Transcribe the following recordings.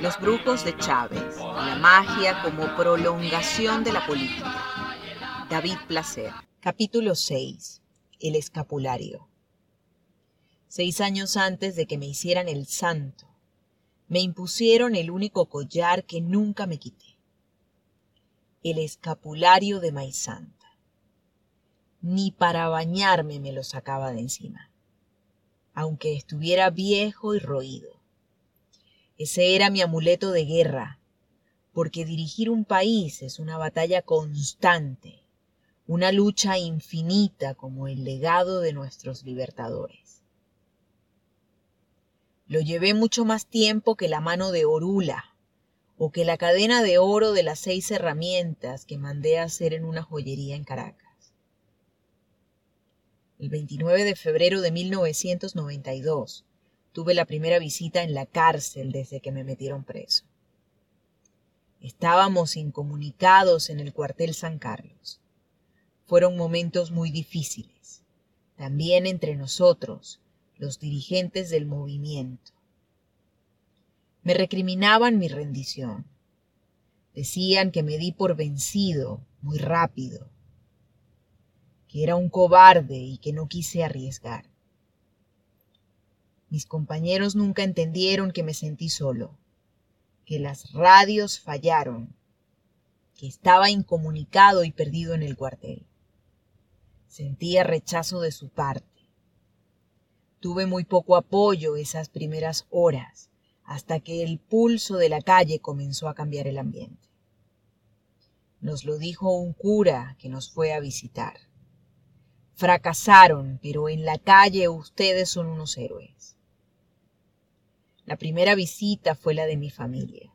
Los brujos de Chávez, la magia como prolongación de la política. David Placer. Capítulo 6. El escapulario. Seis años antes de que me hicieran el santo, me impusieron el único collar que nunca me quité. El escapulario de Maizanta. Ni para bañarme me lo sacaba de encima, aunque estuviera viejo y roído ese era mi amuleto de guerra, porque dirigir un país es una batalla constante, una lucha infinita como el legado de nuestros libertadores. Lo llevé mucho más tiempo que la mano de Orula, o que la cadena de oro de las seis herramientas que mandé a hacer en una joyería en Caracas. El 29 de febrero de 1992, tuve la primera visita en la cárcel desde que me metieron preso. Estábamos incomunicados en el cuartel San Carlos. Fueron momentos muy difíciles, también entre nosotros, los dirigentes del movimiento. Me recriminaban mi rendición. Decían que me di por vencido muy rápido, que era un cobarde y que no quise arriesgar. Mis compañeros nunca entendieron que me sentí solo, que las radios fallaron, que estaba incomunicado y perdido en el cuartel. Sentía rechazo de su parte. Tuve muy poco apoyo esas primeras horas, hasta que el pulso de la calle comenzó a cambiar el ambiente. Nos lo dijo un cura que nos fue a visitar. Fracasaron, pero en la calle ustedes son unos héroes. La primera visita fue la de mi familia.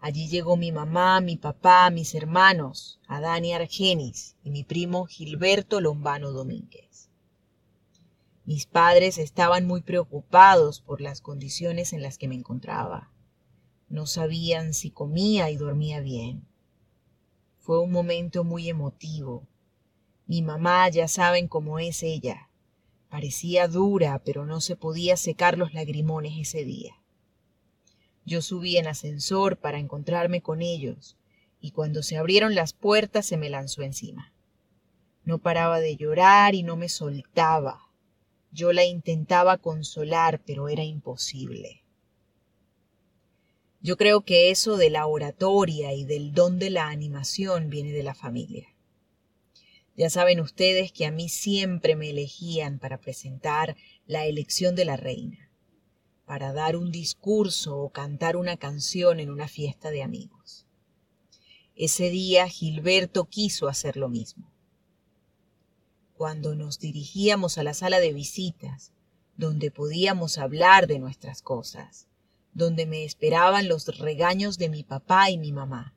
Allí llegó mi mamá, mi papá, mis hermanos, Adán y Argenis, y mi primo Gilberto Lombano Domínguez. Mis padres estaban muy preocupados por las condiciones en las que me encontraba. No sabían si comía y dormía bien. Fue un momento muy emotivo. Mi mamá ya saben cómo es ella. Parecía dura, pero no se podía secar los lagrimones ese día. Yo subí en ascensor para encontrarme con ellos, y cuando se abrieron las puertas se me lanzó encima. No paraba de llorar y no me soltaba. Yo la intentaba consolar, pero era imposible. Yo creo que eso de la oratoria y del don de la animación viene de la familia. Ya saben ustedes que a mí siempre me elegían para presentar la elección de la reina, para dar un discurso o cantar una canción en una fiesta de amigos. Ese día Gilberto quiso hacer lo mismo. Cuando nos dirigíamos a la sala de visitas, donde podíamos hablar de nuestras cosas, donde me esperaban los regaños de mi papá y mi mamá,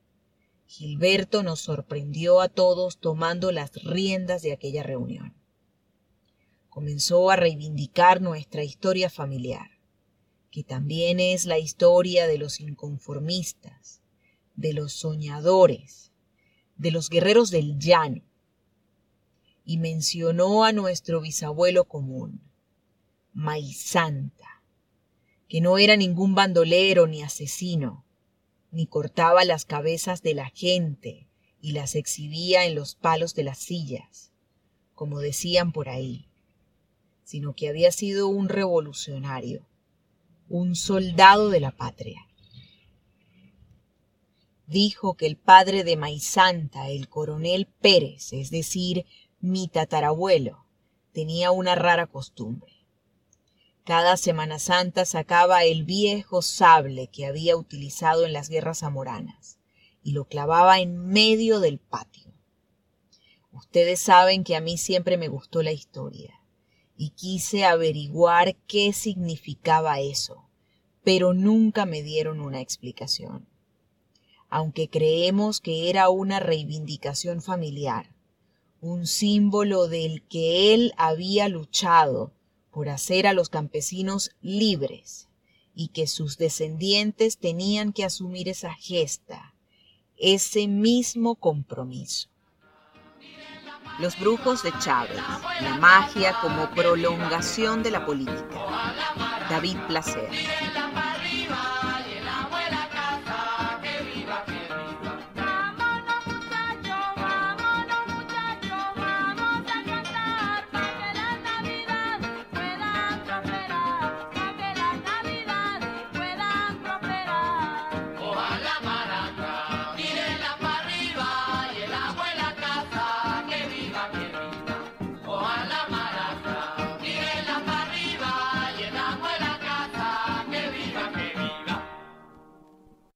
Gilberto nos sorprendió a todos tomando las riendas de aquella reunión. Comenzó a reivindicar nuestra historia familiar, que también es la historia de los inconformistas, de los soñadores, de los guerreros del llano, y mencionó a nuestro bisabuelo común, Maizanta, que no era ningún bandolero ni asesino, ni cortaba las cabezas de la gente y las exhibía en los palos de las sillas, como decían por ahí, sino que había sido un revolucionario, un soldado de la patria. Dijo que el padre de Maizanta, el coronel Pérez, es decir, mi tatarabuelo, tenía una rara costumbre cada Semana Santa sacaba el viejo sable que había utilizado en las guerras zamoranas y lo clavaba en medio del patio. Ustedes saben que a mí siempre me gustó la historia y quise averiguar qué significaba eso, pero nunca me dieron una explicación. Aunque creemos que era una reivindicación familiar, un símbolo del que él había luchado por hacer a los campesinos libres y que sus descendientes tenían que asumir esa gesta, ese mismo compromiso. Los brujos de Chávez, la magia como prolongación de la política. David Placer.